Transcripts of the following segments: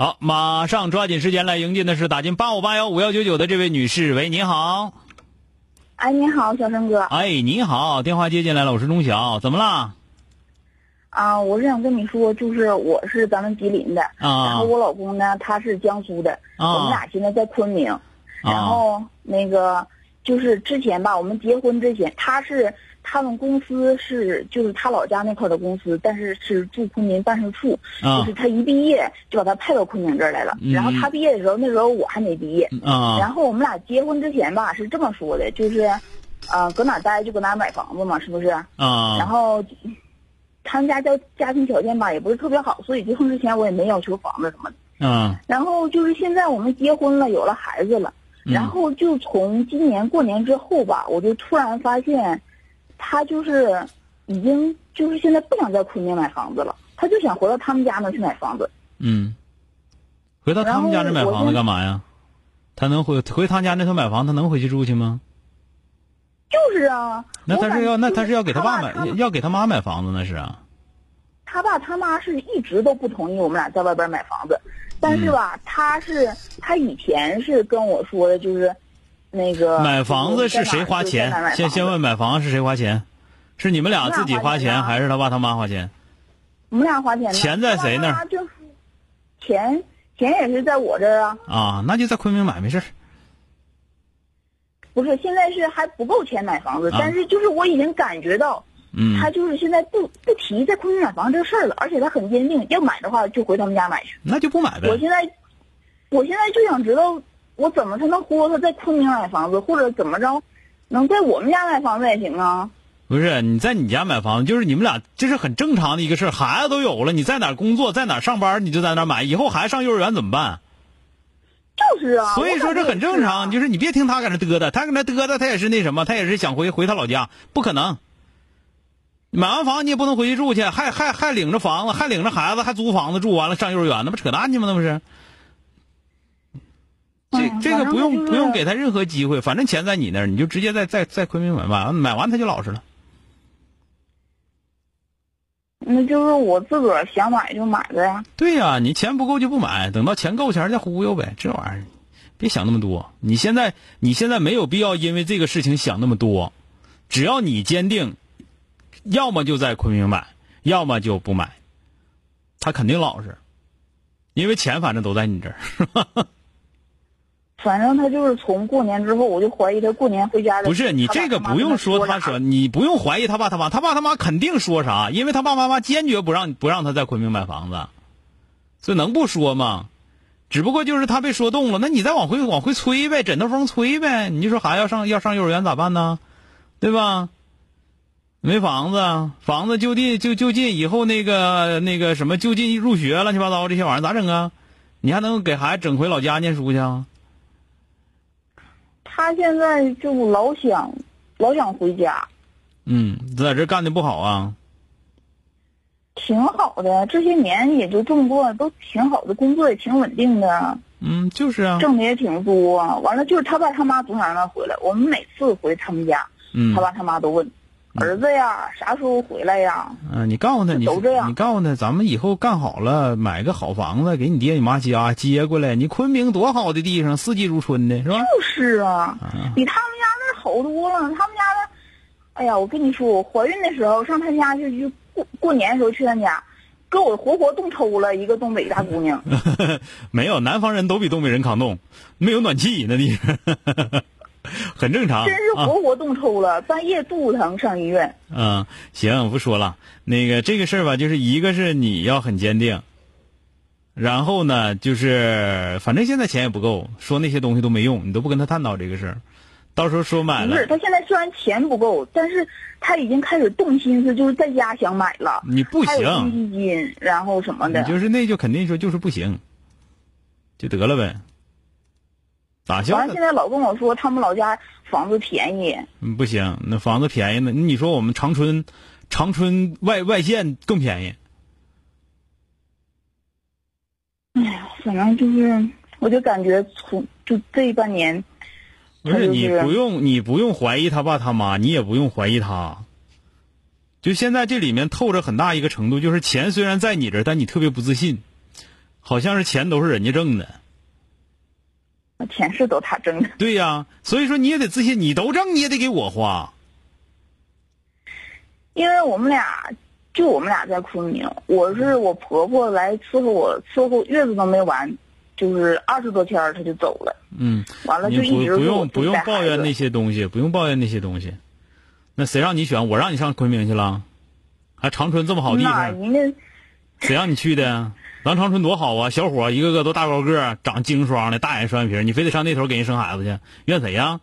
好，马上抓紧时间来迎接的是打进八五八幺五幺九九的这位女士。喂，你好。哎，你好，小生哥。哎，你好，电话接进来了，我是钟晓，怎么啦？啊，我是想跟你说，就是我是咱们吉林的，啊然后我老公呢，他是江苏的，啊我们俩现在在昆明，然后那个就是之前吧，我们结婚之前，他是他们公司是就是他老家那块的公司，但是是驻昆明办事处，啊。就是他一毕业就把他派到昆明这儿来了，嗯。然后他毕业的时候，那时候我还没毕业，啊。然后我们俩结婚之前吧是这么说的，就是，呃，搁哪待就搁哪买房子嘛，是不是？然啊后他们家家家庭条件吧也不是特别好，所以结婚之前我也没要求房子什么的。啊。然后就是现在我们结婚了，有了孩子了，嗯。然后就从今年过年之后吧，我就突然发现，他就是已经就是现在不想在昆明买房子了，他就想回到他们家那去买房子。嗯，回到他们家那买房子干嘛呀？他能回回他家那头买房，他能回去住去吗？就是啊，那他是要那他是要给他爸他买要给他妈买房子那是啊？他爸他妈是一直都不同意我们俩在外边买房子，但是吧，他是他以前是跟我说的，就是那个买房子是谁花钱？先先问买房是谁花钱？是你们俩自己花钱，还是他爸他妈花钱？我们俩花钱呢，钱在谁那儿就钱钱也是在我这儿啊，啊，那就在昆明买没事儿不是现在是还不够钱买房子，啊但是就是我已经感觉到。嗯他就是现在不不提在昆明买房这个事儿了，而且他很坚定，要买的话就回他们家买去。那就不买呗。我现在，我现在就想知道，我怎么才能忽悠他在昆明买房子，或者怎么着，能在我们家买房子也行啊。不是你在你家买房子，就是你们俩这是很正常的一个事儿。孩子都有了，你在哪工作，在哪上班，你就在哪买。以后孩子上幼儿园怎么办？就是啊，所以说这很正常，就就是你别听他搁那嘚嘚，他搁那嘚嘚，他也是那什么，他也是想回回他老家，不可能。买完房你也不能回去住去，还还还领着房子，还领着孩子，还租房子住，完了上幼儿园，那不扯淡去吗？那不是？这嗯这个不用就是不用给他任何机会，反正钱在你那儿，你就直接在在在昆明买买完买完他就老实了。那就是我自个儿想买就买的呀。对呀、你钱不够就不买，等到钱够钱再忽悠呗。这玩意儿，别想那么多。你现在你现在没有必要因为这个事情想那么多，只要你坚定，要么就在昆明买，要么就不买，他肯定老实，因为钱反正都在你这儿。反正他就是从过年之后，我就怀疑他过年回家的。不是你这个不用说他说说，你不用怀疑他爸他妈，他爸他妈肯定说啥，因为他爸妈妈坚决不让不让他在昆明买房子，所以能不说吗？只不过就是他被说动了，那你再往回往回催呗，枕头风催呗。你就说孩子要上要上幼儿园咋办呢？对吧？没房子，房子就近就就近，以后那个那个什么就近入学乱七八糟这些玩意儿咋整啊？你还能给孩子整回老家念书去啊？他现在就老想老想回家，嗯，在这干的不好啊。挺好的，这些年也就这么过，都挺好的，工作也挺稳定的，嗯，就是啊。挣的也挺多。完了就是他爸他妈总想让他回来，我们每次回他们家，嗯他爸他妈都问，儿子呀，啥时候回来呀？嗯、你告诉他，你都这样你告诉他，咱们以后干好了，买个好房子给你爹你妈家接过来。你昆明多好的地方，四季如春的，是吧？就是啊，比他们家那儿好多了。他们家的，哎呀，我跟你说，我怀孕的时候上他家去就过过年的时候去他家，给我活活冻抽了，一个东北大姑娘。没有，南方人都比东北人抗冻，没有暖气那地方，很正常。真是活活冻抽了，半夜肚子疼上医院。嗯，行，我不说了。那个这个事儿吧，就是一个是你要很坚定，然后呢，就是反正现在钱也不够，说那些东西都没用，你都不跟他探讨这个事儿。到时候说买了，不是他现在虽然钱不够，但是他已经开始动心思，就是在家想买了。你不行，公积金，然后什么的。就是那就肯定说就是不行，就得了呗。咋行？完了，现在老跟我说他们老家房子便宜。嗯，不行，那房子便宜呢？你说我们长春，长春外外县更便宜。哎呀，反正就是，我就感觉从就这半年。不是你不用你不用怀疑他爸他妈，你也不用怀疑他。就现在这里面透着很大一个程度，就是钱虽然在你这儿，但你特别不自信，好像是钱都是人家挣的。钱是都他挣的。对呀，所以说你也得自信，你都挣，你也得给我花。因为我们俩就我们俩在昆明，我是我婆婆来伺候我，伺候月子都没完。就是二十多天她就走了。嗯，完了就一直不用不用抱怨那些东西，不用抱怨那些东西。那谁让你选？我让你上昆明去了，还长春这么好地方，谁让你去的？咱长春多好啊！小伙一个个都大高个，长精双的，大眼双眼皮，你非得上那头给人生孩子去？怨谁呀？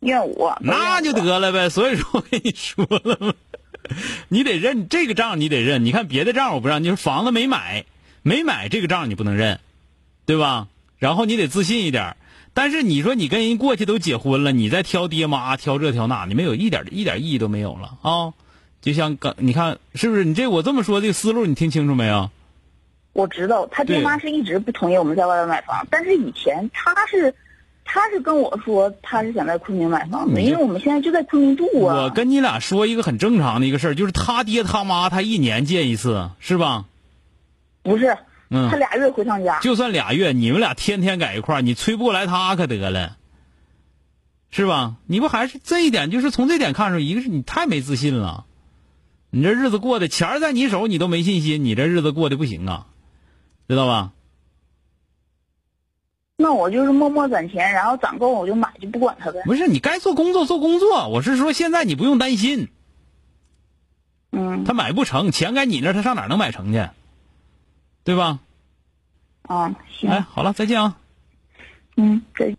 怨我。那就得了呗。所以说我跟你说了嘛，你得认这个账，你得认。你看别的账我不让，你说房子没买，没买这个账你不能认。对吧？然后你得自信一点但是你说你跟人过去都结婚了，你再挑爹妈挑这挑那，你没有一点一点意义都没有了啊！就像刚你看是不是？你这我这么说这个思路你听清楚没有？我知道他爹妈是一直不同意我们在外边买房，但是以前他是他是跟我说他是想在昆明买房子，因为我们现在就在昆明住啊。我跟你俩说一个很正常的一个事儿，就是他爹他妈他一年见一次，是吧？不是。他俩月回趟家，就算俩月，你们俩天天在一块儿，你催不过来他可得了，是吧？你不还是这一点，就是从这点看出，一个是你太没自信了，你这日子过的钱在你手，你都没信心，你这日子过得不行啊，知道吧？那我就是默默攒钱，然后攒够我就买，就不管他呗。不是你该做工作做工作，我是说现在你不用担心。嗯。他买不成，钱该你那，他上哪能买成去？对吧？啊，行。哎，好了，再见啊。嗯，再。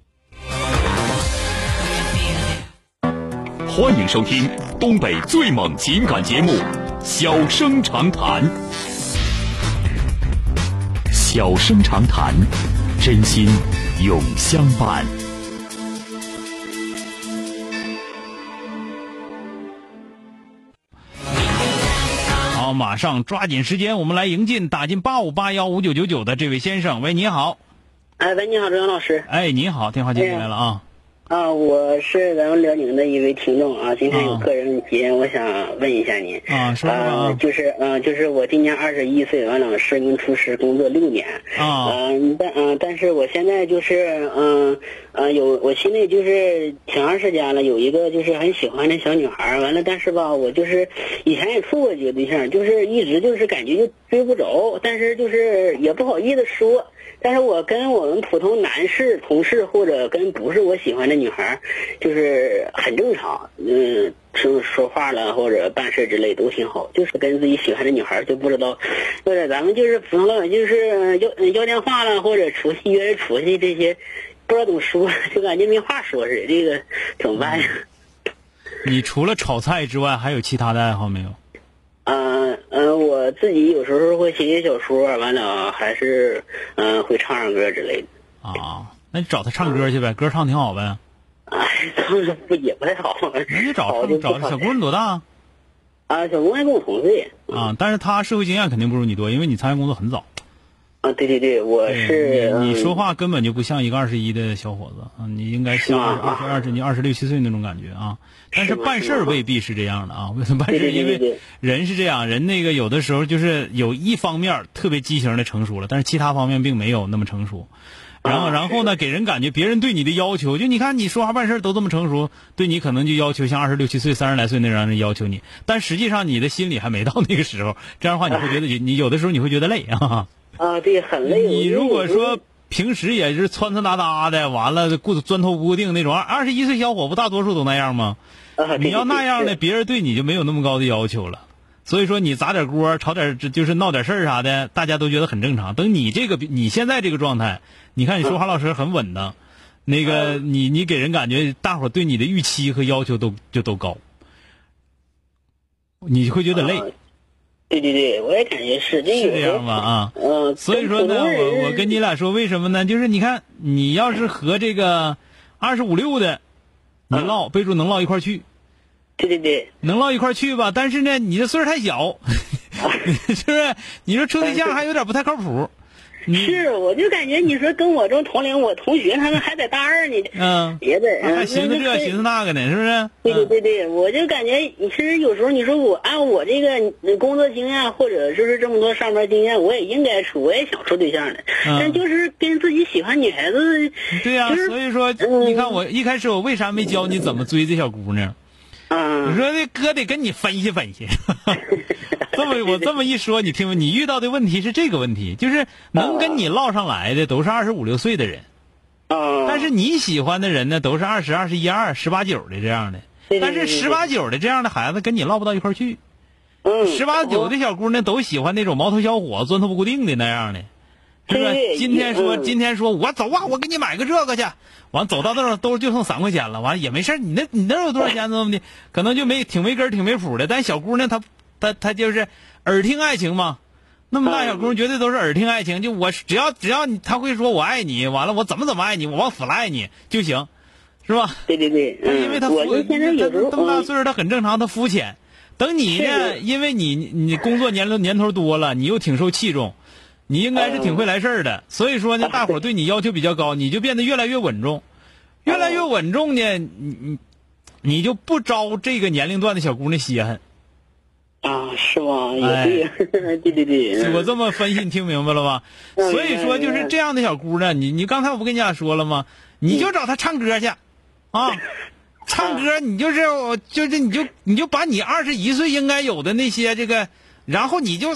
欢迎收听东北最猛情感节目《小生长谈》。小生长谈，真心永相伴。好，马上抓紧时间，我们来迎进打进八五八幺五九九九的这位先生。喂，你好。哎，喂，你好，周阳老师。哎，你好，电话接进来了啊。啊，我是咱们辽宁的一位听众啊，今天有个人问题，我想问一下您。啊，说啊，就是嗯，就是我今年二十一岁，完了是一名厨师工作六年。啊，嗯，但嗯，但是我现在就是嗯嗯有我心里就是挺长时间了，有一个就是很喜欢的小女孩，完了，但是吧，我就是以前也处过几个对象，就是一直就是感觉就追不着，但是就是也不好意思说。但是我跟我们普通男士同事或者跟不是我喜欢的女孩，就是很正常，嗯，说说话了或者办事之类都挺好。就是跟自己喜欢的女孩就不知道，或者咱们就是普通老百姓，就是要要电话了或者出去约出去这些，不知道怎么说，就感觉没话说似的。这个怎么办呀？你除了炒菜之外，还有其他的爱好没有？嗯嗯，我自己有时候会写写小说，完了还是嗯会唱唱歌之类的。啊，那你找他唱歌去呗，歌唱挺好呗。哎，唱也不太好。那你找找小姑娘多大？啊，小姑娘跟我同岁。啊，但是她社会经验肯定不如你多，因为你参加工作很早。啊，对对对，我是你说话根本就不像一个二十一的小伙子啊，你应该像二十二十你二十六七岁那种感觉啊。但是办事儿未必是这样的啊，为什么办事？因为人是这样，人那个有的时候就是有一方面特别畸形的成熟了，但是其他方面并没有那么成熟。然后，啊然后呢，给人感觉别人对你的要求，就你看你说话办事都这么成熟，对你可能就要求像二十六七岁、三十来岁那样的要求你，但实际上你的心里还没到那个时候。这样的话，你会觉得你有的时候你会觉得累啊。啊，对，很累。你如果说平时也是穿穿搭搭的，完了固钻头不固定那种，二十一岁小伙不大多数都那样吗？啊，你要那样的，别人对你就没有那么高的要求了。所以说你砸点锅、炒点就是闹点事儿啥的，大家都觉得很正常。等你这个你现在这个状态，你看你说话老师很稳当，那个你你给人感觉大伙对你的预期和要求都就都高，你会觉得累，啊对对对，我也感觉是这是这样吧？啊。嗯，所以说呢，我我跟你俩说，为什么呢？就是你看，你要是和这个二十五六的，你嗯唠，备注能唠一块去，对对对，能唠一块去吧。但是呢，你这岁数太小，是不是？你说处对象还有点不太靠谱。你 是，我就感觉你说跟我这种同龄，我同学他们还在大二呢，嗯，也得还寻思这寻思那个呢，是不是？对对嗯。对对，我就感觉，其实有时候你说我按我这个工作经验，或者就是这么多上班经验，我也应该处，我也想处对象的，嗯。但就是跟自己喜欢女孩子，对呀、就是所以说，嗯你看我一开始我为啥没教你怎么追这小姑娘？我啊，说这哥得跟你分析分析。这么我这么一说，你听？你遇到的问题是这个问题，就是能跟你唠上来的都是二十五六岁的人，啊，但是你喜欢的人呢，都是二十二十一二、十八九的这样的。但是十八九的这样的孩子跟你唠不到一块去。嗯，十八九的小姑娘都喜欢那种毛头小伙、钻头不固定的那样的，是不是？今天说嗯今天说我走啊，我给你买个这个去，完走到那儿都就剩三块钱了，完也没事你那你那有多少钱怎么的？可能就没挺没根儿挺没谱的，但小姑娘她她她就是耳听爱情嘛。那么大小姑娘绝对都是耳听爱情，就我只要只要你她会说我爱你，完了我怎么怎么爱你，我往死了爱你就行，是吧？对对对，嗯，因为他肤我就现在有时候他这么大嗯岁数，他很正常，他肤浅。等你呢，因为你你工作年龄年头多了，你又挺受器重，你应该是挺会来事儿的。所以说呢，大伙儿对你要求比较高，你就变得越来越稳重，越来越稳重呢，你你你就不招这个年龄段的小姑娘稀罕。啊，是吗？也哎 对，对对对，嗯我这么分析，你听明白了吧？嗯所以说，就是这样的小姑娘，你你刚才我不跟你俩说了吗？你就找她唱歌去，啊，唱歌你就是我就是你就你就把你二十一岁应该有的那些这个，然后你就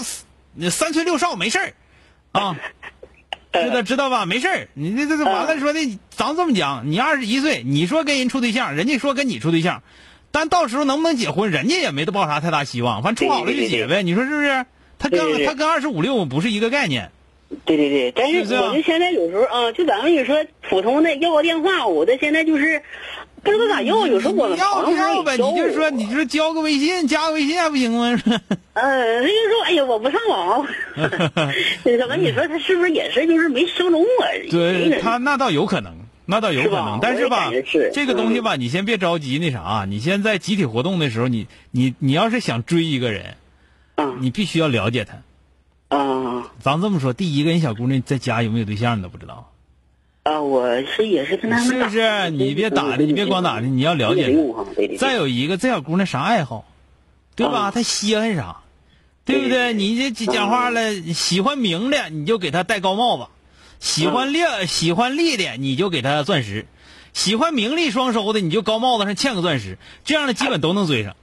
你三催六少没事儿，啊。知道知道吧？没事儿，你这这这完了说的，咱这么讲，你二十一岁，你说跟人处对象，人家说跟你处对象，但到时候能不能结婚，人家也没抱啥太大希望，反正处好了就结呗。你说是不是？他跟他跟二十五六不是一个概念。对对对，但是我就现在有时候啊，就咱们你说普通的要个电话，我的现在就是不知道咋要，有时候我你要不要呗？你就说说，你就说交个微信，加个微信还不行吗？嗯，他就说，哎呀，我不上网 怎么你说他是不是也是就是没相中我？对他那倒有可能，那倒有可能，但是吧这个东西吧，你先别着急那啥，你先在集体活动的时候，你你你要是想追一个人，啊你必须要了解他。啊咱这么说，第一个人小姑娘在家有没有对象你都不知道，啊！我是也是跟他们是不是？你别打的，你别光打的，你要了解再有一个，这小姑娘啥爱好，对吧？啊她稀罕啥，对不对？你这讲话了，喜欢明的你就给她戴高帽子，喜欢亮喜欢利的你就给他钻石，喜欢名利双收的你就高帽子上嵌个钻石，这样的基本都能追上。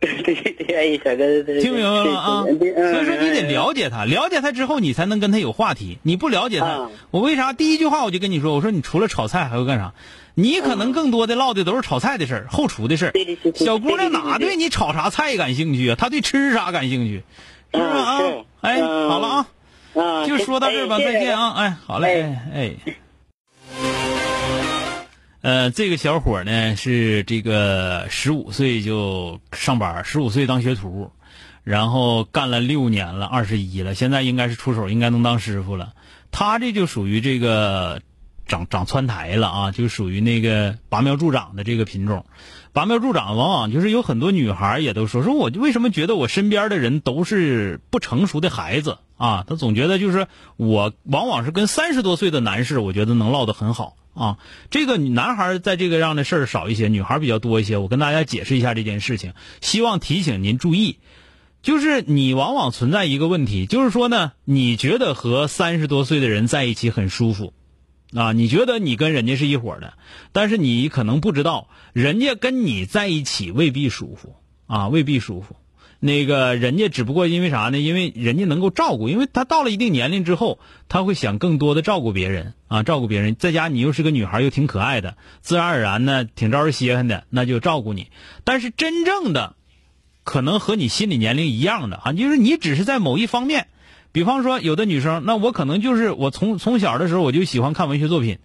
对 对对，哎，小哥，听明白了吗啊？所以说你得嗯了解他，了解他之后，你才能跟他有话题。你不了解他啊，我为啥第一句话我就跟你说，我说你除了炒菜还会干啥？你可能更多的唠的都是炒菜的事儿，后厨的事儿小姑娘哪对你炒啥菜感兴趣啊？她对吃啥感兴趣，是不是啊？哎，嗯好了啊，啊，就说到这儿吧，哎再见。啊！哎，好嘞，哎哎。呃，这个小伙呢是这个十五岁就上班，十五岁当学徒，然后干了六年了，二十一了，现在应该是出手，应该能当师傅了。他这就属于这个长长窜台了啊，就属于那个拔苗助长的这个品种。拔苗助长往往就是有很多女孩也都说，说我为什么觉得我身边的人都是不成熟的孩子啊？他总觉得就是我往往是跟三十多岁的男士，我觉得能唠得很好啊。这个男孩在这个样的事儿少一些，女孩比较多一些。我跟大家解释一下这件事情，希望提醒您注意。就是你往往存在一个问题，就是说呢，你觉得和三十多岁的人在一起很舒服，啊，你觉得你跟人家是一伙的，但是你可能不知道，人家跟你在一起未必舒服啊，未必舒服。那个人家只不过因为啥呢？因为人家能够照顾，因为他到了一定年龄之后，他会想更多的照顾别人啊，照顾别人。在家你又是个女孩，又挺可爱的，自然而然呢，挺招人稀罕的，那就照顾你。但是真正的，可能和你心理年龄一样的啊，就是你只是在某一方面，比方说有的女生，那我可能就是我从从小的时候我就喜欢看文学作品，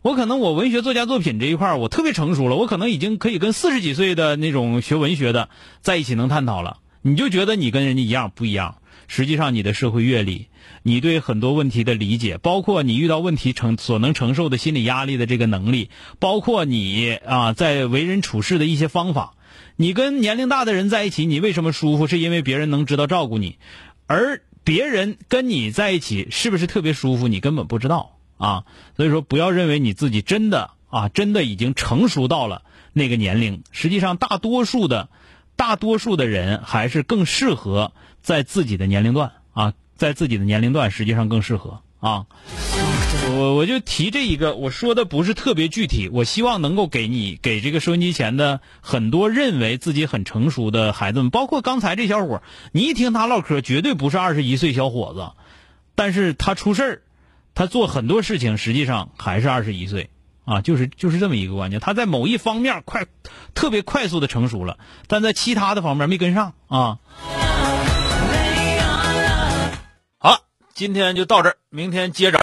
我可能我文学作家作品这一块我特别成熟了，我可能已经可以跟四十几岁的那种学文学的在一起能探讨了。你就觉得你跟人家一样不一样？实际上，你的社会阅历，你对很多问题的理解，包括你遇到问题承所能承受的心理压力的这个能力，包括你啊在为人处事的一些方法，你跟年龄大的人在一起，你为什么舒服？是因为别人能知道照顾你，而别人跟你在一起是不是特别舒服？你根本不知道啊！所以说，不要认为你自己真的啊，真的已经成熟到了那个年龄。实际上，大多数的。大多数的人还是更适合在自己的年龄段啊，在自己的年龄段实际上更适合啊。我我就提这一个，我说的不是特别具体，我希望能够给你给这个收音机前的很多认为自己很成熟的孩子们，包括刚才这小伙你一听他唠嗑，绝对不是二十一岁小伙子，但是他出事儿，他做很多事情实际上还是二十一岁。啊，就是就是这么一个关键，他在某一方面快，特别快速的成熟了，但在其他的方面没跟上啊。好，今天就到这儿，明天接着。